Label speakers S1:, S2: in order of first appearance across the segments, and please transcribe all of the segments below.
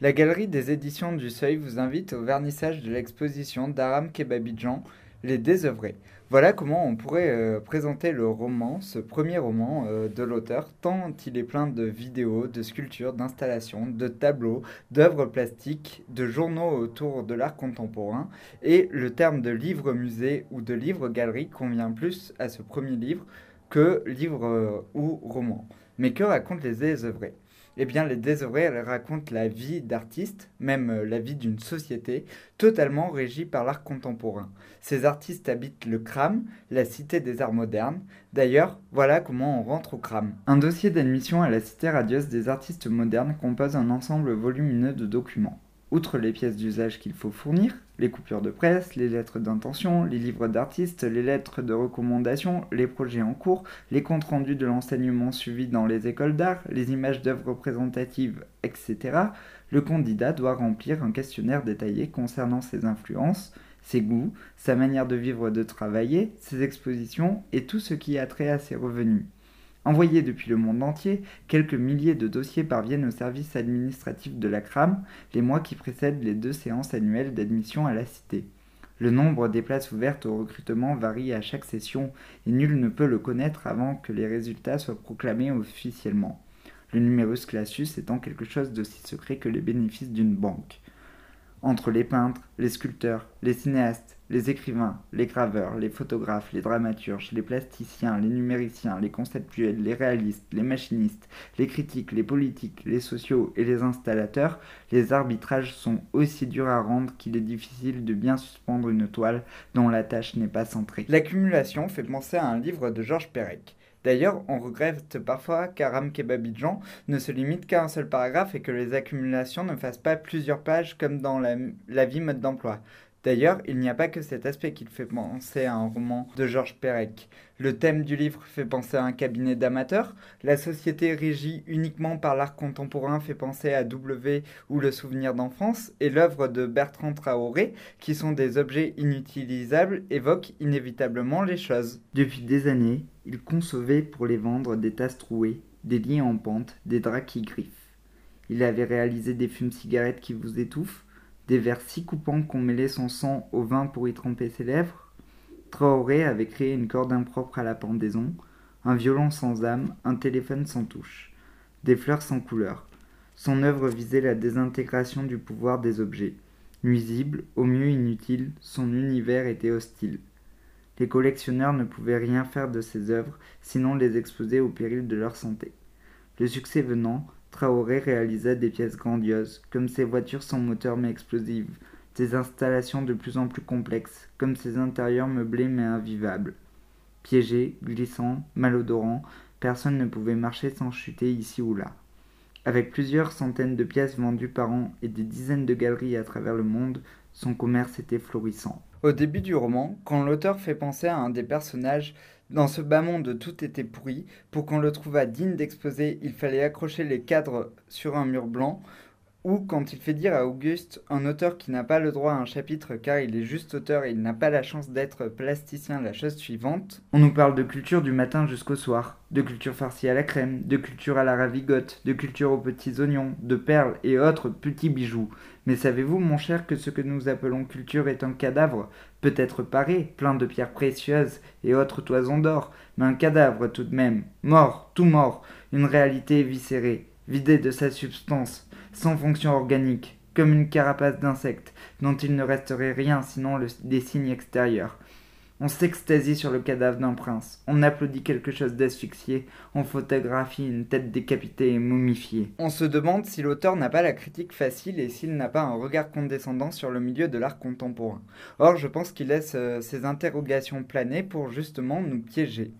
S1: La galerie des éditions du Seuil vous invite au vernissage de l'exposition d'Aram Kebabidjan, Les Désœuvrés. Voilà comment on pourrait euh, présenter le roman, ce premier roman euh, de l'auteur, tant il est plein de vidéos, de sculptures, d'installations, de tableaux, d'œuvres plastiques, de journaux autour de l'art contemporain. Et le terme de livre-musée ou de livre-galerie convient plus à ce premier livre que livre euh, ou roman. Mais que racontent les désœuvrés? Eh bien, les désœuvrés, racontent la vie d'artistes, même euh, la vie d'une société, totalement régie par l'art contemporain. Ces artistes habitent le CRAM, la Cité des Arts Modernes. D'ailleurs, voilà comment on rentre au CRAM. Un dossier d'admission à la Cité radieuse des artistes modernes compose un ensemble volumineux de documents. Outre les pièces d'usage qu'il faut fournir, les coupures de presse, les lettres d'intention, les livres d'artistes, les lettres de recommandation, les projets en cours, les comptes rendus de l'enseignement suivi dans les écoles d'art, les images d'œuvres représentatives, etc., le candidat doit remplir un questionnaire détaillé concernant ses influences, ses goûts, sa manière de vivre, de travailler, ses expositions et tout ce qui a trait à ses revenus. Envoyés depuis le monde entier, quelques milliers de dossiers parviennent au service administratif de la CRAM les mois qui précèdent les deux séances annuelles d'admission à la cité. Le nombre des places ouvertes au recrutement varie à chaque session et nul ne peut le connaître avant que les résultats soient proclamés officiellement. Le numerus classius étant quelque chose d'aussi secret que les bénéfices d'une banque. Entre les peintres, les sculpteurs, les cinéastes, les écrivains, les graveurs, les photographes, les dramaturges, les plasticiens, les numériciens, les conceptuels, les réalistes, les machinistes, les critiques, les politiques, les sociaux et les installateurs, les arbitrages sont aussi durs à rendre qu'il est difficile de bien suspendre une toile dont la tâche n'est pas centrée. L'accumulation fait penser à un livre de Georges Perec. D'ailleurs, on regrette parfois qu'Aram Kebabidjan ne se limite qu'à un seul paragraphe et que les accumulations ne fassent pas plusieurs pages comme dans la, la vie mode d'emploi. D'ailleurs, il n'y a pas que cet aspect qui fait penser à un roman de Georges Perec. Le thème du livre fait penser à un cabinet d'amateurs, la société régie uniquement par l'art contemporain fait penser à W ou le souvenir d'enfance, et l'œuvre de Bertrand Traoré, qui sont des objets inutilisables, évoque inévitablement les choses. Depuis des années, il concevait pour les vendre des tasses trouées, des lits en pente, des draps qui griffent. Il avait réalisé des fumes-cigarettes qui vous étouffent, des vers si coupants qu'on mêlait son sang au vin pour y tremper ses lèvres. Traoré avait créé une corde impropre à la pendaison, un violon sans âme, un téléphone sans touche, des fleurs sans couleur. Son œuvre visait la désintégration du pouvoir des objets. Nuisible, au mieux inutile, son univers était hostile. Les collectionneurs ne pouvaient rien faire de ses œuvres, sinon les exposer au péril de leur santé. Le succès venant, Traoré réalisa des pièces grandioses, comme ses voitures sans moteur mais explosives, des installations de plus en plus complexes, comme ses intérieurs meublés mais invivables. Piégés, glissants, malodorants, personne ne pouvait marcher sans chuter ici ou là. Avec plusieurs centaines de pièces vendues par an et des dizaines de galeries à travers le monde, son commerce était florissant. Au début du roman, quand l'auteur fait penser à un des personnages dans ce bas monde, tout était pourri. Pour qu'on le trouvât digne d'exposer, il fallait accrocher les cadres sur un mur blanc. Ou quand il fait dire à Auguste, un auteur qui n'a pas le droit à un chapitre car il est juste auteur et il n'a pas la chance d'être plasticien, la chose suivante. On nous parle de culture du matin jusqu'au soir, de culture farcie à la crème, de culture à la ravigote, de culture aux petits oignons, de perles et autres petits bijoux. Mais savez-vous, mon cher, que ce que nous appelons culture est un cadavre, peut-être paré, plein de pierres précieuses et autres toisons d'or, mais un cadavre tout de même, mort, tout mort, une réalité éviscérée, vidée de sa substance, sans fonction organique, comme une carapace d'insecte, dont il ne resterait rien sinon des signes extérieurs. On s'extasie sur le cadavre d'un prince. On applaudit quelque chose d'asphyxié. On photographie une tête décapitée et momifiée. On se demande si l'auteur n'a pas la critique facile et s'il n'a pas un regard condescendant sur le milieu de l'art contemporain. Or, je pense qu'il laisse euh, ces interrogations planer pour justement nous piéger.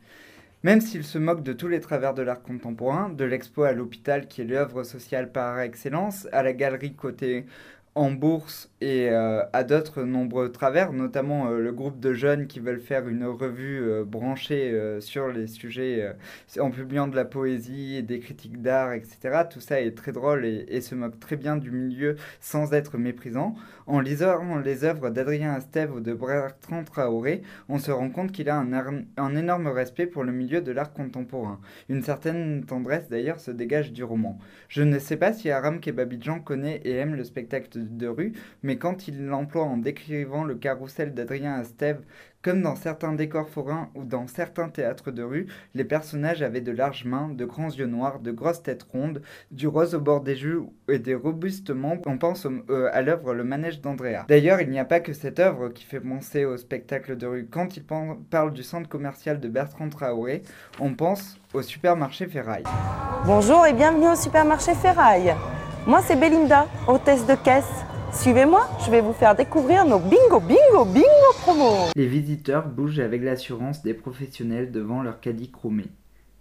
S1: Même s'il se moque de tous les travers de l'art contemporain, de l'expo à l'hôpital qui est l'œuvre sociale par excellence, à la galerie côté en bourse et euh, à d'autres nombreux travers, notamment euh, le groupe de jeunes qui veulent faire une revue euh, branchée sur les sujets en publiant de la poésie et des critiques d'art, etc. Tout ça est très drôle et, se moque très bien du milieu sans être méprisant. En lisant les œuvres d'Adrien Astève ou de Bertrand Traoré, on se rend compte qu'il a un, un énorme respect pour le milieu de l'art contemporain. Une certaine tendresse d'ailleurs se dégage du roman. Je ne sais pas si Aram Kebabidjan connaît et aime le spectacle de rue, mais quand il l'emploie en décrivant le carrousel d'Adrien Astève, comme dans certains décors forains ou dans certains théâtres de rue, les personnages avaient de larges mains, de grands yeux noirs, de grosses têtes rondes, du rose au bord des joues et des robustes membres. On pense euh, à l'œuvre Le Manège d'Andrea. D'ailleurs, il n'y a pas que cette œuvre qui fait penser au spectacle de rue. Quand il parle du centre commercial de Bertrand Traoré, on pense au supermarché Ferraille.
S2: Bonjour et bienvenue au supermarché Ferraille. Moi, c'est Belinda, hôtesse de caisse. Suivez-moi, je vais vous faire découvrir nos bingo, bingo, bingo promos.
S1: Les visiteurs bougent avec l'assurance des professionnels devant leur caddie chromé.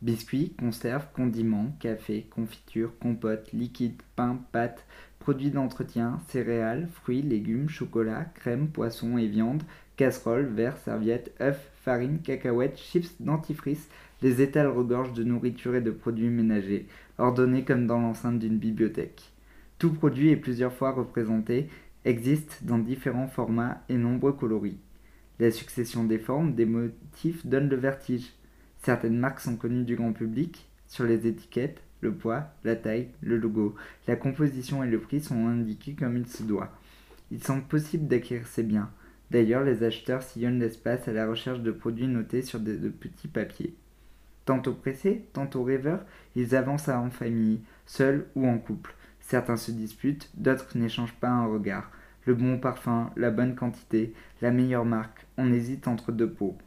S1: Biscuits, conserves, condiments, café, confiture, compote, liquide, pain, pâtes, produits d'entretien, céréales, fruits, légumes, chocolat, crème, poisson et viande, casseroles, verres, serviettes, œufs, farine, cacahuètes, chips, dentifrice, les étals regorgent de nourriture et de produits ménagers, ordonnés comme dans l'enceinte d'une bibliothèque. Tout produit et plusieurs fois représenté existe dans différents formats et nombreux coloris. La succession des formes, des motifs donne le vertige. Certaines marques sont connues du grand public. Sur les étiquettes, le poids, la taille, le logo, la composition et le prix sont indiqués comme il se doit. Il semble possible d'acquérir ces biens. D'ailleurs, les acheteurs sillonnent l'espace à la recherche de produits notés sur de petits papiers. Tantôt pressés, tantôt rêveurs, ils avancent en famille, seuls ou en couple. Certains se disputent, d'autres n'échangent pas un regard. Le bon parfum, la bonne quantité, la meilleure marque, on hésite entre deux pots.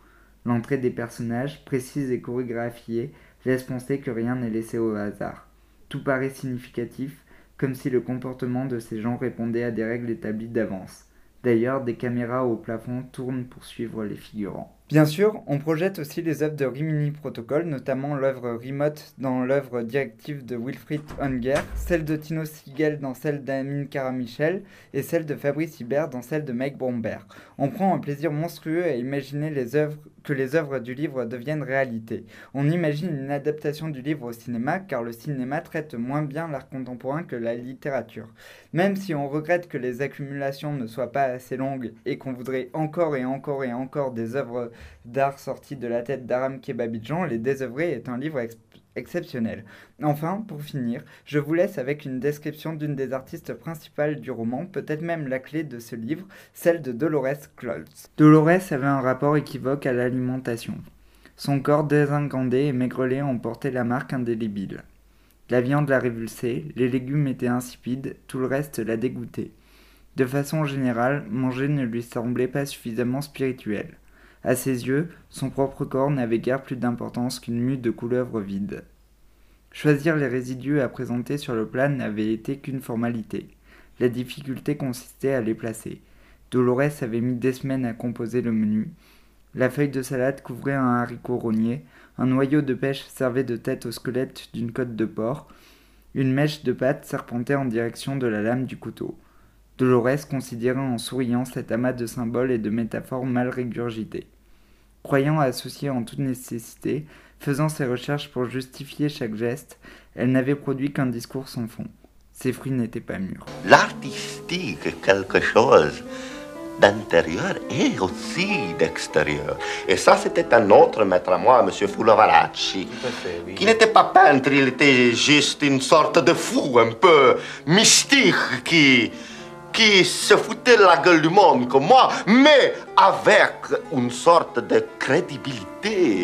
S1: L'entrée des personnages, précise et chorégraphiée, laisse penser que rien n'est laissé au hasard. Tout paraît significatif, comme si le comportement de ces gens répondait à des règles établies d'avance. D'ailleurs, des caméras au plafond tournent pour suivre les figurants. Bien sûr, on projette aussi les œuvres de Rimini Protocol, notamment l'œuvre Remote dans l'œuvre directive de Wilfried Unger, celle de Tino Siegel dans celle d'Amine Caramichel et celle de Fabrice Hibert dans celle de Mike Bromberg. On prend un plaisir monstrueux à imaginer les que les œuvres du livre deviennent réalité. On imagine une adaptation du livre au cinéma car le cinéma traite moins bien l'art contemporain que la littérature. Même si on regrette que les accumulations ne soient pas assez longues et qu'on voudrait encore et encore et encore des œuvres d'art sorti de la tête d'Aram Kebabidjan, Les Désœuvrés est un livre exceptionnel. Enfin, pour finir, je vous laisse avec une description d'une des artistes principales du roman, peut-être même la clé de ce livre, celle de Dolores Klotz. Dolores avait un rapport équivoque à l'alimentation. Son corps désingandé et maigrelet en portait la marque indélébile. La viande la révulsait, les légumes étaient insipides, tout le reste la dégoûtait. De façon générale, manger ne lui semblait pas suffisamment spirituel. À ses yeux, son propre corps n'avait guère plus d'importance qu'une mue de couleuvre vide. Choisir les résidus à présenter sur le plat n'avait été qu'une formalité. La difficulté consistait à les placer. Dolores avait mis des semaines à composer le menu. La feuille de salade couvrait un haricot rogné, un noyau de pêche servait de tête au squelette d'une côte de porc, une mèche de pâte serpentait en direction de la lame du couteau. Dolores considérait en souriant cet amas de symboles et de métaphores mal régurgités. Croyant associer en toute nécessité, faisant ses recherches pour justifier chaque geste, elle n'avait produit qu'un discours sans fond. Ses fruits n'étaient pas mûrs.
S3: L'artistique est quelque chose d'intérieur et aussi d'extérieur. Et ça, c'était un autre maître à moi, M. Fulovaracci, qui n'était pas peintre, il était juste une sorte de fou, un peu mystique, qui qui se foutait la gueule du monde comme moi, mais avec une sorte de crédibilité